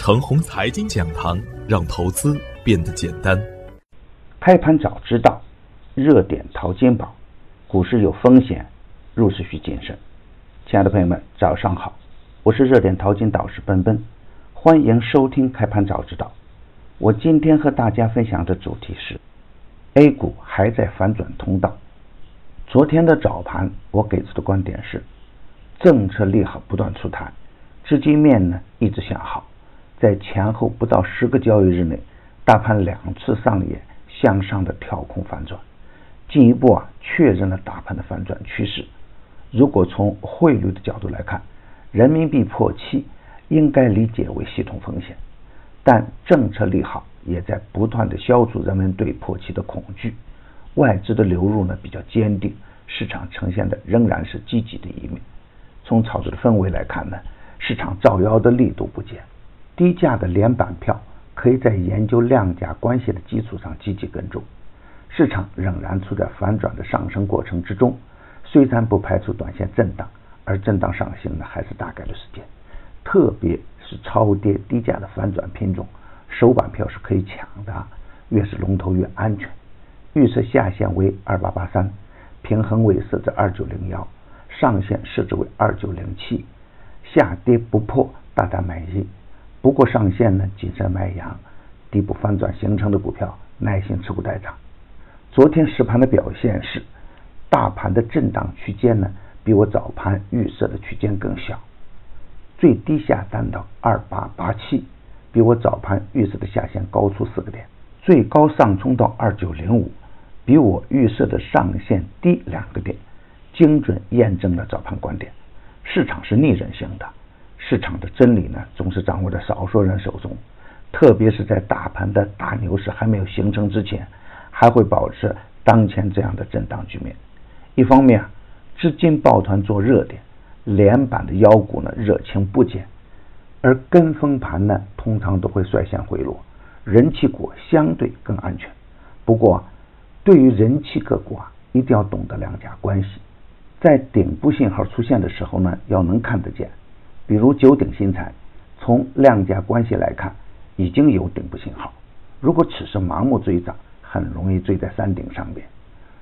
程红财经讲堂，让投资变得简单。开盘早知道，热点淘金宝，股市有风险，入市需谨慎。亲爱的朋友们，早上好，我是热点淘金导师奔奔，欢迎收听开盘早知道。我今天和大家分享的主题是 A 股还在反转通道。昨天的早盘，我给出的观点是，政策利好不断出台，资金面呢一直向好。在前后不到十个交易日内，大盘两次上演向上的跳空反转，进一步啊确认了大盘的反转趋势。如果从汇率的角度来看，人民币破七应该理解为系统风险，但政策利好也在不断的消除人们对破七的恐惧，外资的流入呢比较坚定，市场呈现的仍然是积极的一面。从炒作的氛围来看呢，市场造谣的力度不减。低价的连板票可以在研究量价关系的基础上积极跟踪，市场仍然处在反转的上升过程之中，虽然不排除短线震荡，而震荡上行呢还是大概率事件。特别是超跌低价的反转品种，首板票是可以抢的，越是龙头越安全。预测下限为二八八三，平衡位设置二九零幺，上限设置为二九零七，下跌不破大胆买进。不过上限呢，谨慎卖阳，底部反转形成的股票，耐心持股待涨。昨天实盘的表现是，大盘的震荡区间呢，比我早盘预设的区间更小，最低下单到二八八七，比我早盘预设的下限高出四个点，最高上冲到二九零五，比我预设的上限低两个点，精准验证了早盘观点，市场是逆人性的。市场的真理呢，总是掌握在少数人手中，特别是在大盘的大牛市还没有形成之前，还会保持当前这样的震荡局面。一方面，资金抱团做热点，连板的妖股呢热情不减，而跟风盘呢通常都会率先回落，人气股相对更安全。不过，对于人气个股啊，一定要懂得量价关系，在顶部信号出现的时候呢，要能看得见。比如九鼎新材，从量价关系来看，已经有顶部信号。如果此时盲目追涨，很容易追在山顶上边。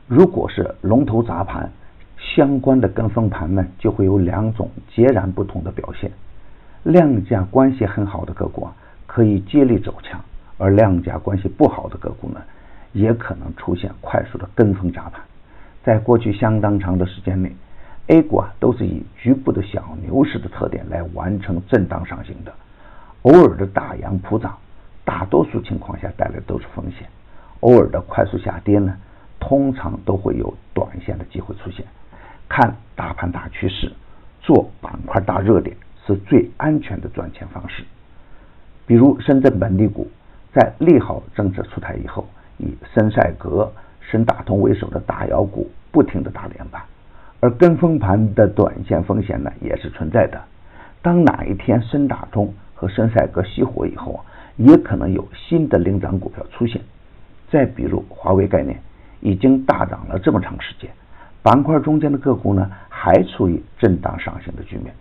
如果是龙头砸盘，相关的跟风盘呢，就会有两种截然不同的表现。量价关系很好的个股啊，可以接力走强；而量价关系不好的个股呢，也可能出现快速的跟风砸盘。在过去相当长的时间内。A 股啊，都是以局部的小牛市的特点来完成震荡上行的，偶尔的大阳普涨，大多数情况下带来都是风险；偶尔的快速下跌呢，通常都会有短线的机会出现。看大盘大趋势，做板块大热点是最安全的赚钱方式。比如深圳本地股，在利好政策出台以后，以深赛格、深大通为首的大妖股不停的打连板。而跟风盘的短线风险呢，也是存在的。当哪一天深大通和深赛格熄火以后啊，也可能有新的领涨股票出现。再比如华为概念已经大涨了这么长时间，板块中间的个股呢，还处于震荡上行的局面。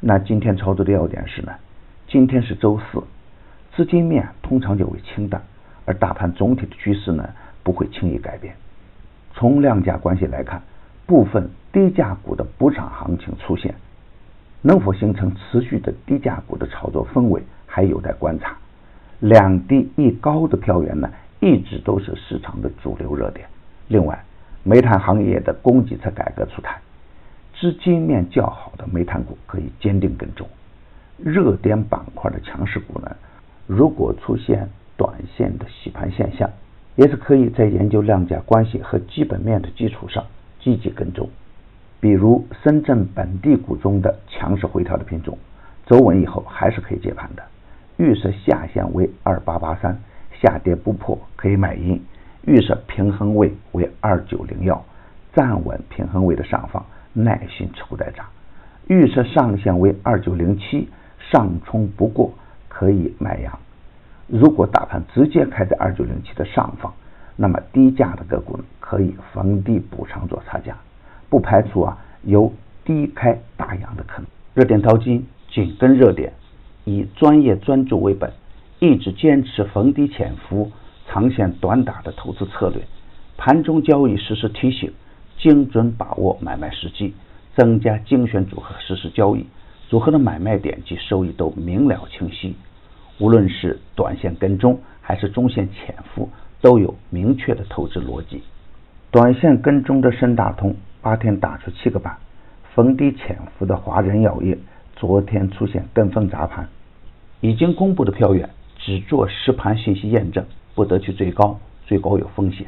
那今天操作的要点是呢，今天是周四，资金面通常较为清淡，而大盘总体的趋势呢，不会轻易改变。从量价关系来看。部分低价股的补涨行情出现，能否形成持续的低价股的炒作氛围，还有待观察。两低一高的票源呢，一直都是市场的主流热点。另外，煤炭行业的供给侧改革出台，资金面较好的煤炭股可以坚定跟踪。热点板块的强势股呢，如果出现短线的洗盘现象，也是可以在研究量价关系和基本面的基础上。积极跟踪，比如深圳本地股中的强势回调的品种，走稳以后还是可以接盘的。预设下限为二八八三，下跌不破可以买阴。预设平衡位为二九零幺，站稳平衡位的上方，耐心持股待涨。预设上限为二九零七，上冲不过可以买阳。如果大盘直接开在二九零七的上方。那么低价的个股呢，可以逢低补仓做差价，不排除啊有低开大阳的可能。热点淘金紧跟热点，以专业专注为本，一直坚持逢低潜伏、长线短打的投资策略。盘中交易实时提醒，精准把握买卖时机，增加精选组合实时交易，组合的买卖点及收益都明了清晰。无论是短线跟踪还是中线潜伏，都有明确的投资逻辑。短线跟踪的深大通八天打出七个板，逢低潜伏的华人药业昨天出现跟风砸盘。已经公布的票源只做实盘信息验证，不得去追高，追高有风险。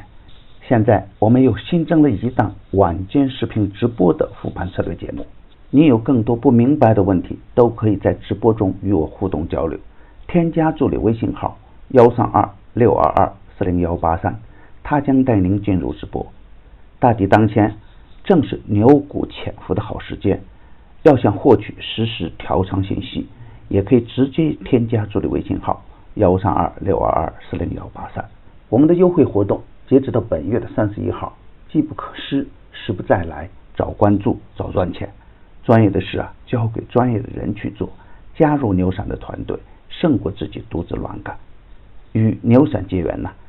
现在我们又新增了一档晚间视频直播的复盘策略节目，你有更多不明白的问题，都可以在直播中与我互动交流。添加助理微信号幺三二六二二四零幺八三，他将带您进入直播。大敌当前，正是牛股潜伏的好时间。要想获取实时调仓信息，也可以直接添加助理微信号幺三二六二二四零幺八三。我们的优惠活动截止到本月的三十一号，机不可失，时不再来。早关注，早赚钱。专业的事啊，交给专业的人去做。加入牛散的团队。胜过自己独自乱干，与牛散结缘呢，